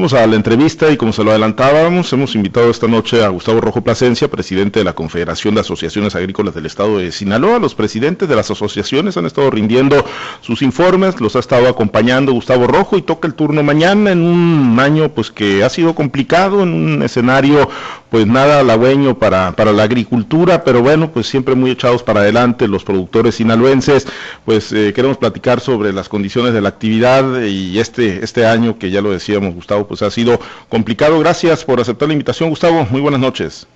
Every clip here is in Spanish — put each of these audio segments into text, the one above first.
Vamos a la entrevista y como se lo adelantábamos, hemos invitado esta noche a Gustavo Rojo Plasencia, presidente de la Confederación de Asociaciones Agrícolas del Estado de Sinaloa. Los presidentes de las asociaciones han estado rindiendo sus informes, los ha estado acompañando Gustavo Rojo y toca el turno mañana en un año pues que ha sido complicado, en un escenario pues nada halagüeño para, para la agricultura, pero bueno, pues siempre muy echados para adelante los productores sinaloenses. Pues eh, queremos platicar sobre las condiciones de la actividad y este, este año que ya lo decíamos Gustavo pues ha sido complicado. Gracias por aceptar la invitación, Gustavo. Muy buenas noches.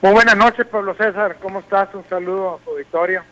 Muy buenas noches, Pablo César. ¿Cómo estás? Un saludo a tu auditorio.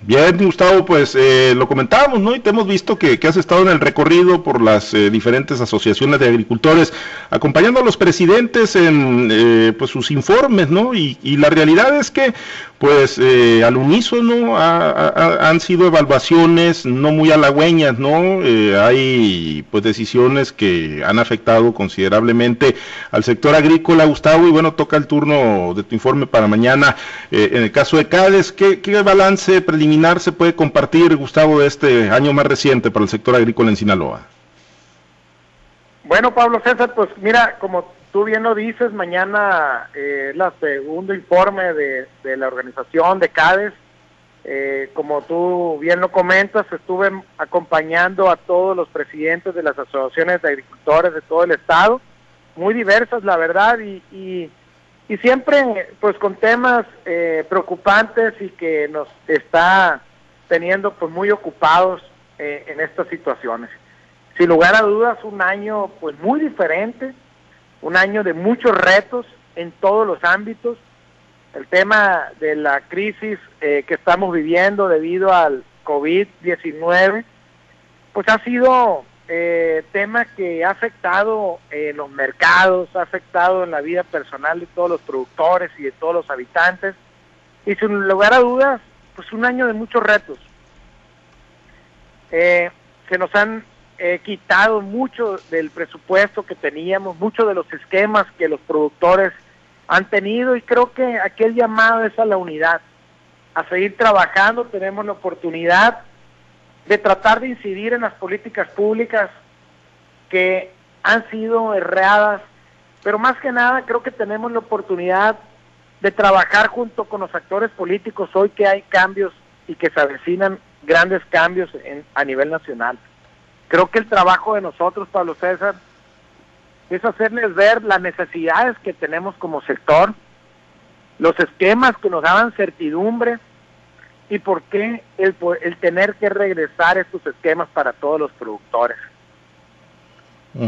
Bien, Gustavo, pues eh, lo comentábamos, ¿no? Y te hemos visto que, has estado en el recorrido por las eh, diferentes asociaciones de agricultores, acompañando a los presidentes en eh, pues sus informes, ¿no? Y, y, la realidad es que, pues, al unísono han sido evaluaciones no muy halagüeñas, ¿no? hay, pues, decisiones que han afectado considerablemente al sector agrícola, Gustavo, y bueno, toca el turno de tu informe para mañana. en el caso de ¿qué, qué balance preliminar se puede compartir, Gustavo, este año más reciente para el sector agrícola en Sinaloa? Bueno, Pablo César, pues mira, como tú bien lo dices, mañana eh, el segundo informe de, la organización de CADES. Eh, como tú bien lo comentas, estuve acompañando a todos los presidentes de las asociaciones de agricultores de todo el estado, muy diversas, la verdad, y y siempre pues con temas eh, preocupantes y que nos está teniendo pues muy ocupados eh, en estas situaciones. Sin lugar a dudas un año pues muy diferente, un año de muchos retos en todos los ámbitos. El tema de la crisis eh, que estamos viviendo debido al COVID-19 pues ha sido eh, tema que ha afectado en los mercados, ha afectado en la vida personal de todos los productores y de todos los habitantes. Y sin lugar a dudas, pues un año de muchos retos. Eh, se nos han eh, quitado mucho del presupuesto que teníamos, muchos de los esquemas que los productores han tenido y creo que aquel llamado es a la unidad, a seguir trabajando, tenemos la oportunidad de tratar de incidir en las políticas públicas que han sido erradas, pero más que nada creo que tenemos la oportunidad de trabajar junto con los actores políticos hoy que hay cambios y que se avecinan grandes cambios a nivel nacional. Creo que el trabajo de nosotros, Pablo César, es hacerles ver las necesidades que tenemos como sector, los esquemas que nos daban certidumbre, y por qué el, el tener que regresar estos esquemas para todos los productores.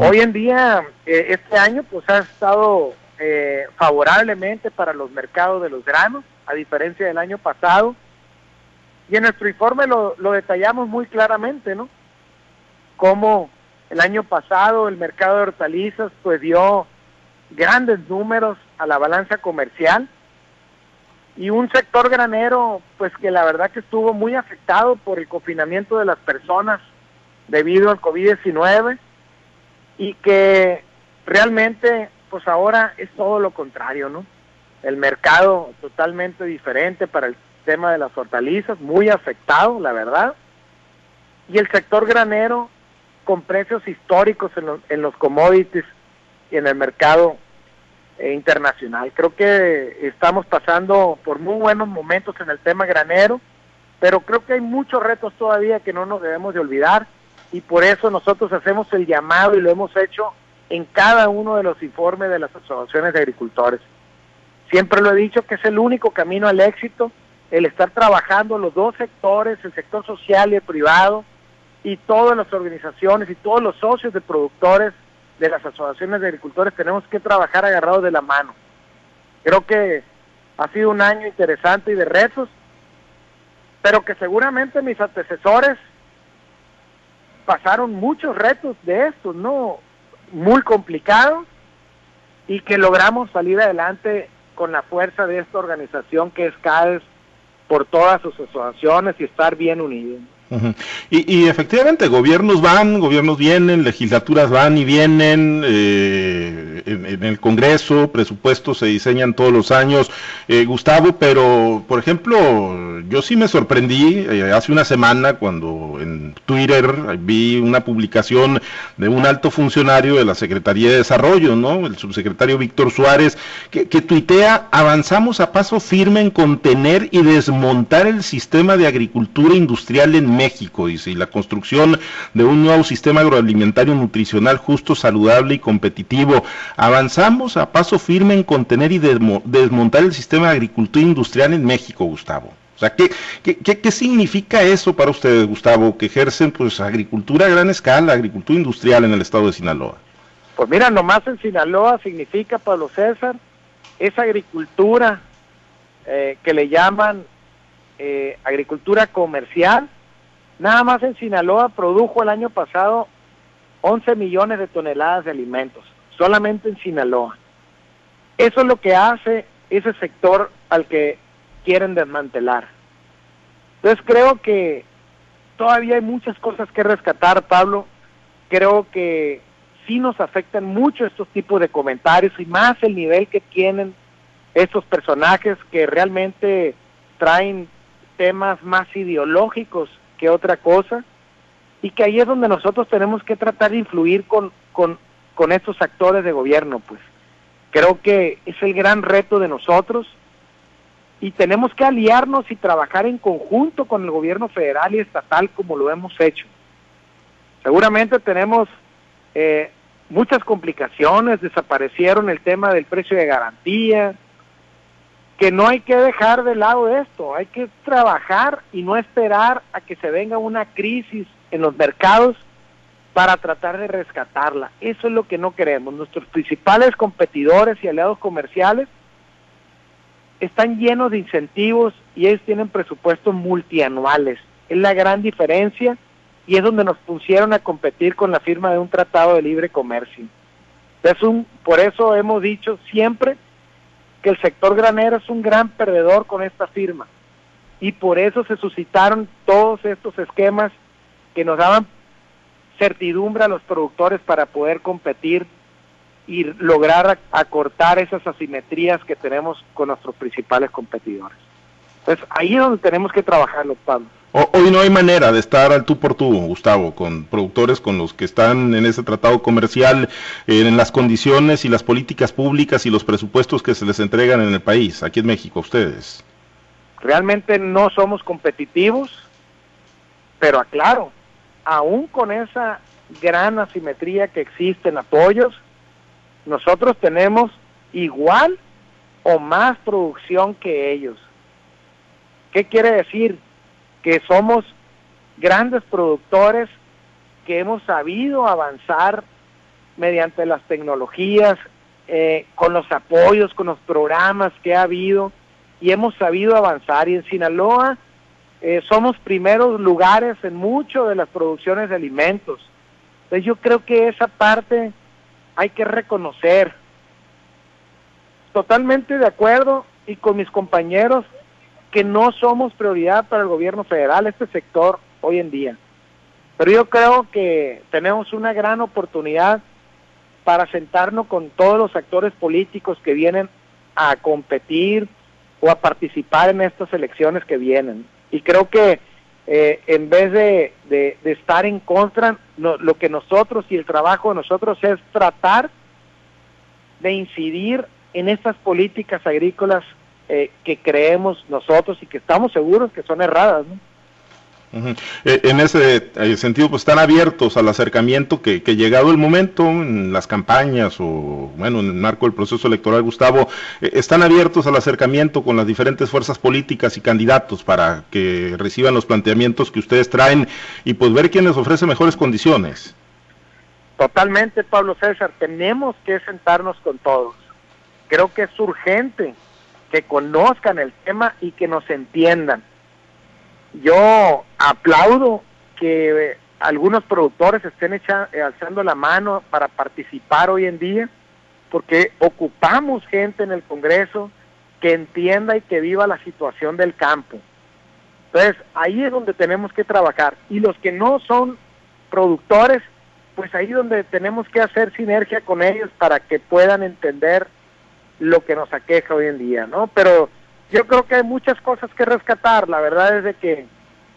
Hoy en día, eh, este año, pues ha estado eh, favorablemente para los mercados de los granos, a diferencia del año pasado. Y en nuestro informe lo, lo detallamos muy claramente, ¿no? Cómo el año pasado el mercado de hortalizas pues dio grandes números a la balanza comercial y un sector granero pues que la verdad que estuvo muy afectado por el confinamiento de las personas debido al COVID-19 y que realmente pues ahora es todo lo contrario, ¿no? El mercado totalmente diferente para el tema de las hortalizas, muy afectado, la verdad. Y el sector granero con precios históricos en los, en los commodities y en el mercado internacional. Creo que estamos pasando por muy buenos momentos en el tema granero, pero creo que hay muchos retos todavía que no nos debemos de olvidar y por eso nosotros hacemos el llamado y lo hemos hecho en cada uno de los informes de las asociaciones de agricultores. Siempre lo he dicho que es el único camino al éxito, el estar trabajando los dos sectores, el sector social y el privado, y todas las organizaciones y todos los socios de productores de las asociaciones de agricultores tenemos que trabajar agarrados de la mano. Creo que ha sido un año interesante y de retos, pero que seguramente mis antecesores pasaron muchos retos de estos, ¿no? Muy complicados y que logramos salir adelante con la fuerza de esta organización que es CAES por todas sus asociaciones y estar bien unidos. Y, efectivamente, gobiernos van, gobiernos vienen, legislaturas van y vienen, eh, en, el Congreso, presupuestos se diseñan todos los años, eh, Gustavo, pero, por ejemplo, yo sí me sorprendí eh, hace una semana cuando en Twitter vi una publicación de un alto funcionario de la Secretaría de Desarrollo, ¿no? El subsecretario Víctor Suárez, que, que tuitea, avanzamos a paso firme en contener y desmontar el sistema de agricultura industrial en México, dice, y la construcción de un nuevo sistema agroalimentario nutricional justo, saludable y competitivo. Avanzamos a paso firme en contener y desmontar el sistema de agricultura industrial en México, Gustavo. O sea, ¿qué, qué, qué, significa eso para ustedes, Gustavo, que ejercen pues agricultura a gran escala, agricultura industrial en el estado de Sinaloa? Pues mira, nomás en Sinaloa significa, Pablo César, esa agricultura eh, que le llaman eh, agricultura comercial, Nada más en Sinaloa produjo el año pasado 11 millones de toneladas de alimentos, solamente en Sinaloa. Eso es lo que hace ese sector al que quieren desmantelar. Entonces creo que todavía hay muchas cosas que rescatar, Pablo. Creo que sí nos afectan mucho estos tipos de comentarios y más el nivel que tienen estos personajes que realmente traen temas más ideológicos que otra cosa, y que ahí es donde nosotros tenemos que tratar de influir con, con, estos actores de gobierno, pues. Creo que es el gran reto de nosotros y tenemos que aliarnos y trabajar en conjunto con el gobierno federal y estatal como lo hemos hecho. Seguramente tenemos eh, muchas complicaciones, desaparecieron el tema del precio de garantía, que no hay que dejar de lado esto, hay que trabajar y no esperar a que se venga una crisis en los mercados para tratar de rescatarla. Eso es lo que no queremos. Nuestros principales competidores y aliados comerciales están llenos de incentivos y ellos tienen presupuestos multianuales. Es la gran diferencia y es donde nos pusieron a competir con la firma de un tratado de libre comercio. Es un, por eso hemos dicho siempre que el sector granero es un gran perdedor con esta firma. Y por eso se suscitaron todos estos esquemas que nos daban certidumbre a los productores para poder competir y lograr acortar esas asimetrías que tenemos con nuestros principales competidores. Entonces, ahí es donde tenemos que trabajar los Pablo. Hoy no hay manera de estar al tú por tú, Gustavo, con productores con los que están en ese tratado comercial, en las condiciones y las políticas públicas y los presupuestos que se les entregan en el país, aquí en México, ustedes. Realmente no somos competitivos, pero aclaro, aún con esa gran asimetría que existe en apoyos, nosotros tenemos igual o más producción que ellos. ¿Qué quiere decir? Que somos grandes productores que hemos sabido avanzar mediante las tecnologías, eh, con los apoyos, con los programas que ha habido y hemos sabido avanzar. Y en Sinaloa eh, somos primeros lugares en mucho de las producciones de alimentos. Entonces yo creo que esa parte hay que reconocer. Totalmente de acuerdo y con mis compañeros que no somos prioridad para el gobierno federal, este sector hoy en día. Pero yo creo que tenemos una gran oportunidad para sentarnos con todos los actores políticos que vienen a competir o a participar en estas elecciones que vienen. Y creo que eh, en vez de, de, estar en contra, lo que nosotros y el trabajo de nosotros es tratar de incidir en estas políticas agrícolas eh, que creemos nosotros y que estamos seguros que son erradas. Eh, en ese eh, sentido, pues están abiertos al acercamiento que, que, llegado el momento, en las campañas o, bueno, en el marco del proceso electoral, Gustavo, están abiertos al acercamiento con las diferentes fuerzas políticas y candidatos para que reciban los planteamientos que ustedes traen y pues ver quién les ofrece mejores condiciones. Totalmente, Pablo César, tenemos que sentarnos con todos. Creo que es urgente que conozcan el tema y que nos entiendan. Yo aplaudo que algunos productores estén eh, alzando la mano para participar hoy en día, porque ocupamos gente en el Congreso que entienda y que viva la situación del campo. Entonces, ahí es donde tenemos que trabajar. Y los que no son productores, pues ahí es donde tenemos que hacer sinergia con ellos para que puedan entender lo que nos aqueja hoy en día, ¿no? Pero yo creo que hay muchas cosas que rescatar. La verdad es de que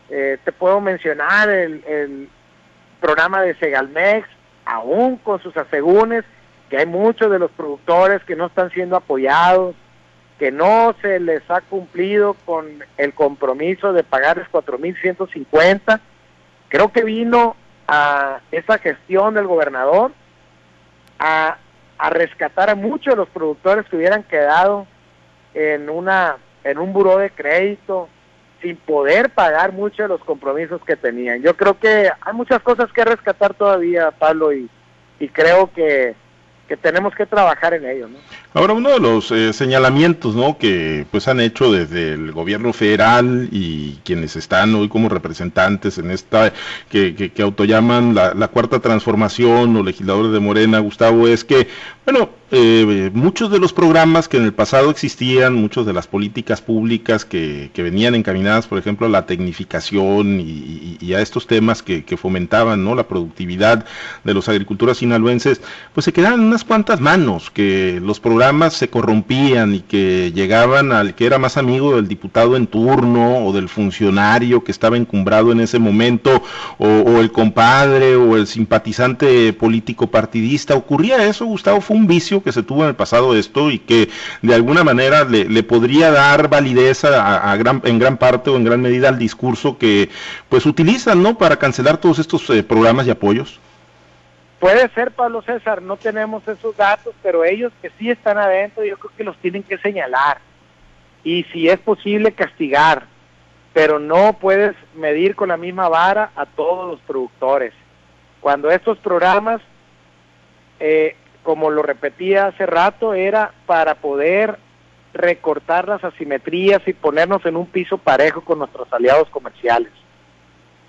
eh, te puedo mencionar el, el programa de Segalmex, aún con sus asegúnes, que hay muchos de los productores que no están siendo apoyados, que no se les ha cumplido con el compromiso de pagarles 4.150. Creo que vino a esa gestión del gobernador a, a rescatar a muchos de los productores que hubieran quedado en una en un buró de crédito sin poder pagar muchos de los compromisos que tenían. Yo creo que hay muchas cosas que rescatar todavía, Pablo, y, y creo que que tenemos que trabajar en ello. ¿no? Ahora, uno de los eh, señalamientos ¿no? que pues han hecho desde el gobierno federal y quienes están hoy como representantes en esta, que, que, autollaman la, la, cuarta transformación o legisladores de Morena, Gustavo, es que, bueno, eh, muchos de los programas que en el pasado existían, muchas de las políticas públicas que, que venían encaminadas, por ejemplo, a la tecnificación y, a estos temas que, fomentaban ¿no? la productividad de los agricultores sinaloenses, pues se quedaban unas cuantas manos, que los programas se corrompían y que llegaban al que era más amigo del diputado en turno o del funcionario que estaba encumbrado en ese momento, o, o el compadre o el simpatizante político partidista. ¿Ocurría eso, Gustavo? ¿Fue un vicio que se tuvo en el pasado esto y que de alguna manera le, le podría dar validez a, a, gran, en gran parte o en gran medida al discurso que pues utilizan, ¿no? Para cancelar todos estos eh, programas y apoyos. Puede ser, Pablo César, no tenemos esos datos, pero ellos que sí están adentro, yo creo que los tienen que señalar. Y si es posible, castigar. Pero no puedes medir con la misma vara a todos los productores. Cuando estos programas, eh, como lo repetía hace rato, era para poder recortar las asimetrías y ponernos en un piso parejo con nuestros aliados comerciales.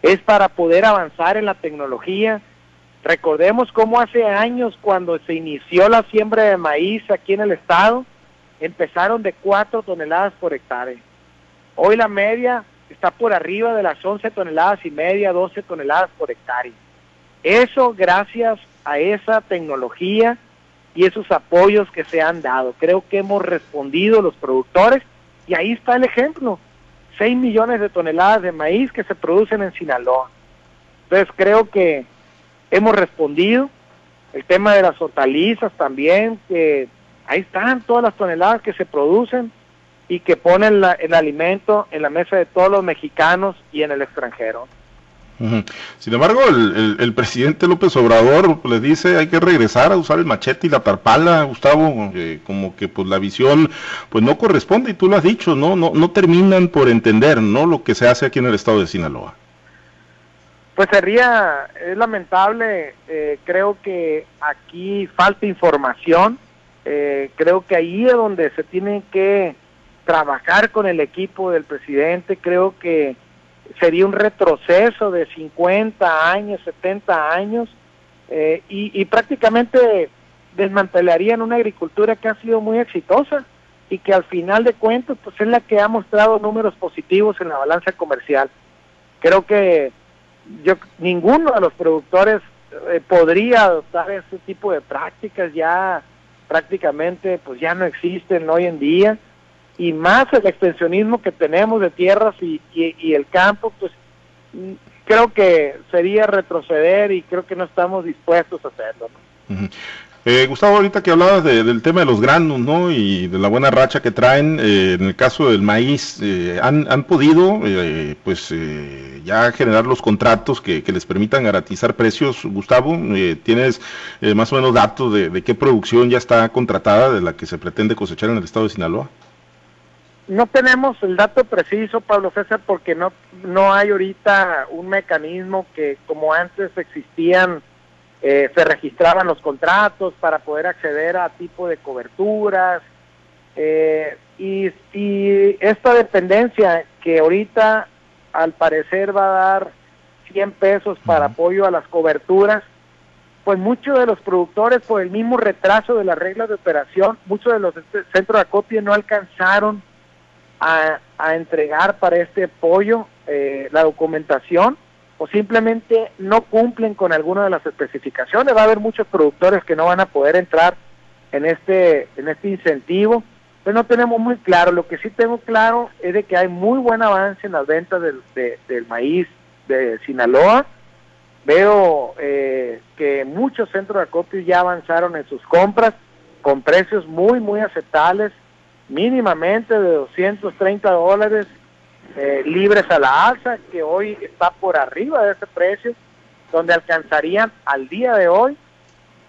Es para poder avanzar en la tecnología, Recordemos cómo hace años cuando se inició la siembra de maíz aquí en el estado, empezaron de 4 toneladas por hectárea. Hoy la media está por arriba de las 11 toneladas y media, 12 toneladas por hectárea. Eso gracias a esa tecnología y esos apoyos que se han dado. Creo que hemos respondido los productores y ahí está el ejemplo. 6 millones de toneladas de maíz que se producen en Sinaloa. Entonces creo que hemos respondido. El tema de las hortalizas también, que ahí están todas las toneladas que se producen y que ponen la, el alimento en la mesa de todos los mexicanos y en el extranjero. Sin embargo, el, el, presidente López Obrador le dice hay que regresar a usar el machete y la tarpala, Gustavo, como que pues la visión pues no corresponde y tú lo has dicho, no no no terminan por entender, no lo que se hace aquí en el estado de Sinaloa. Pues sería, es lamentable, eh, creo que aquí falta información, eh, creo que ahí es donde se tiene que trabajar con el equipo del presidente, creo que sería un retroceso de 50 años, 70 años, eh, y, y prácticamente desmantelarían una agricultura que ha sido muy exitosa y que al final de cuentas pues es la que ha mostrado números positivos en la balanza comercial. Creo que yo ninguno de los productores eh, podría adoptar ese tipo de prácticas ya prácticamente pues ya no existen hoy en día y más el extensionismo que tenemos de tierras y, el campo pues creo que sería retroceder y creo que no estamos dispuestos a hacerlo ¿no? Eh, Gustavo, ahorita que hablabas de, del tema de los granos, ¿no? Y de la buena racha que traen, eh, en el caso del maíz, eh, han, han, podido, eh, pues, eh, ya generar los contratos que, les permitan garantizar precios. Gustavo, ¿tienes más o menos datos de, qué producción ya está contratada de la que se pretende cosechar en el estado de Sinaloa? No tenemos el dato preciso, Pablo César, porque no, no hay ahorita un mecanismo que, como antes existían, eh, se registraban los contratos para poder acceder a tipo de coberturas eh, y, y, esta dependencia que ahorita al parecer va a dar 100 pesos para apoyo a las coberturas, pues muchos de los productores por el mismo retraso de las reglas de operación, muchos de los centros de acopio no alcanzaron a, entregar para este pollo eh, la documentación o simplemente no cumplen con alguna de las especificaciones. Va a haber muchos productores que no van a poder entrar en este, en este incentivo. Pues no tenemos muy claro. Lo que sí tengo claro es de que hay muy buen avance en las ventas del, del maíz de Sinaloa. Veo eh, que muchos centros de acopio ya avanzaron en sus compras con precios muy, muy aceptables, mínimamente de 230 dólares eh, libres a la alza, que hoy está por arriba de ese precio, donde alcanzarían al día de hoy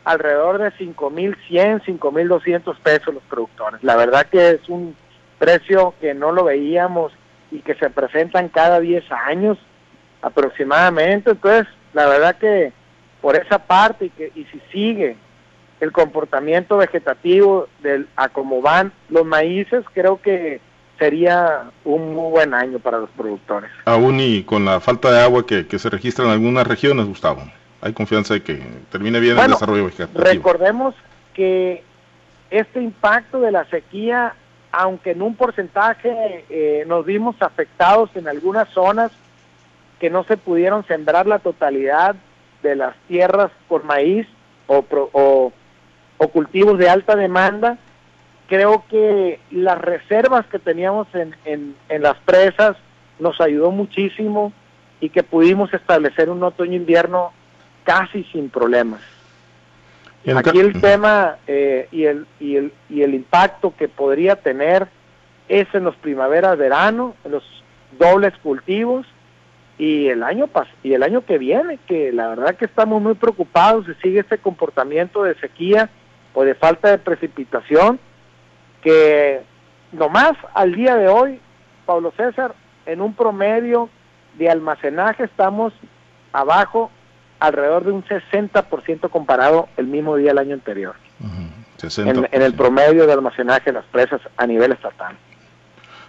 alrededor de 5.100, 5.200 pesos los productores. La verdad que es un precio que no lo veíamos y que se presentan cada 10 años aproximadamente. Entonces, la verdad que por esa parte y, que, y si sigue el comportamiento vegetativo del a cómo van los maíces, creo que sería un muy buen año para los productores. Aún y con la falta de agua que, que se registra en algunas regiones, Gustavo hay confianza de que termine bien el desarrollo vegetativo. Recordemos que este impacto de la sequía, aunque en un porcentaje eh, nos vimos afectados en algunas zonas que no se pudieron sembrar la totalidad de las tierras por maíz o, o, o cultivos de alta demanda, creo que las reservas que teníamos en, en, en las presas nos ayudó muchísimo y que pudimos establecer un otoño-invierno casi sin problemas. Aquí el tema eh, y, el, y, el, y el impacto que podría tener es en los primaveras-verano, en los dobles cultivos y el año pas y el año que viene, que la verdad que estamos muy preocupados si sigue este comportamiento de sequía o de falta de precipitación, que nomás al día de hoy, Pablo César, en un promedio de almacenaje estamos abajo alrededor de un 60% comparado el mismo día el año anterior. en, el promedio de almacenaje de las presas a nivel estatal.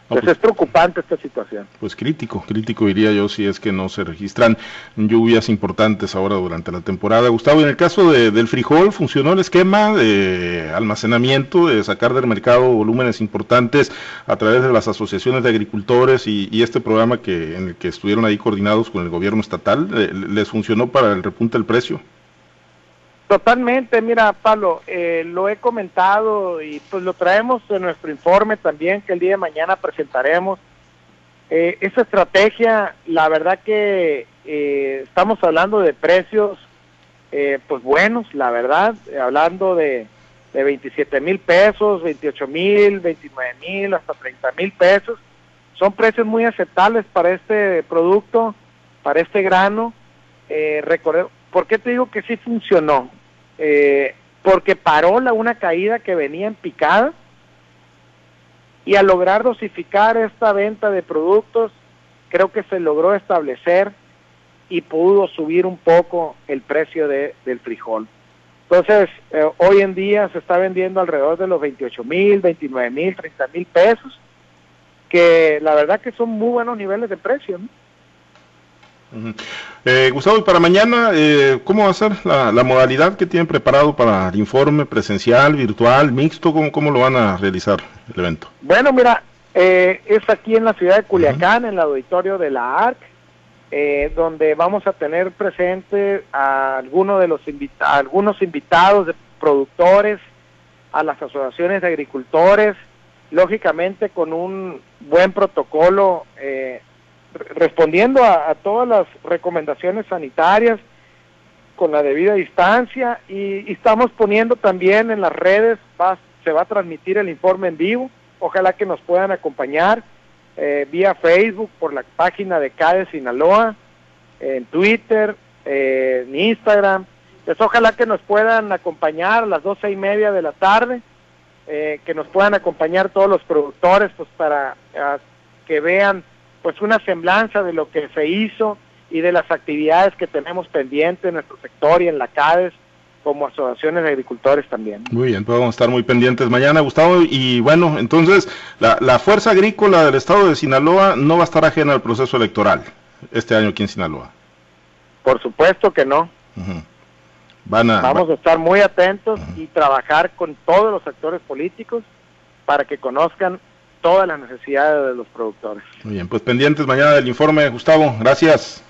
Pues, es preocupante esta situación. Pues crítico, crítico diría yo si es que no se registran lluvias importantes ahora durante la temporada. Gustavo, en el caso del frijol, ¿funcionó el esquema de almacenamiento, de sacar del mercado volúmenes importantes a través de las asociaciones de agricultores y, este programa que en el que estuvieron ahí coordinados con el gobierno estatal? Eh, ¿Les funcionó para el repunte del precio? Totalmente, mira Pablo, eh, lo he comentado y pues lo traemos en nuestro informe también que el día de mañana presentaremos. Eh, esa estrategia, la verdad que eh, estamos hablando de precios pues buenos, la verdad, hablando de, de 27 mil pesos, 28 mil, 29 mil, hasta 30 mil pesos. Son precios muy aceptables para este producto, para este grano. Eh, ¿Por qué te digo que sí funcionó? Eh, porque paró la, una caída que venía en picada y al lograr dosificar esta venta de productos, creo que se logró establecer y pudo subir un poco el precio de, del frijol. Entonces, eh, hoy en día se está vendiendo alrededor de los 28 mil, 29 mil, 30 mil pesos, que la verdad que son muy buenos niveles de precio. ¿no? Eh, Gustavo, y para mañana, eh, ¿cómo va a ser la, modalidad que tienen preparado para el informe presencial, virtual, mixto? ¿Cómo, cómo lo van a realizar el evento? Bueno, mira, eh, es aquí en la ciudad de Culiacán, en el auditorio de la ARC, donde vamos a tener presente a algunos de los algunos invitados de productores, a las asociaciones de agricultores, lógicamente con un buen protocolo eh, respondiendo a, todas las recomendaciones sanitarias con la debida distancia y, estamos poniendo también en las redes, se va a transmitir el informe en vivo, ojalá que nos puedan acompañar eh, vía Facebook, por la página de CADE Sinaloa, en Twitter, eh, en Instagram, pues ojalá que nos puedan acompañar a las doce y media de la tarde, eh, que nos puedan acompañar todos los productores pues para que vean pues una semblanza de lo que se hizo y de las actividades que tenemos pendientes en nuestro sector y en la CADES como asociaciones de agricultores también. Muy bien, pues vamos a estar muy pendientes mañana, Gustavo. Y bueno, entonces, la, Fuerza Agrícola del Estado de Sinaloa no va a estar ajena al proceso electoral este año aquí en Sinaloa. Por supuesto que no. Van a, vamos a estar muy atentos y trabajar con todos los actores políticos para que conozcan todas las necesidades de los productores. Muy bien, pues pendientes mañana del informe, Gustavo, gracias.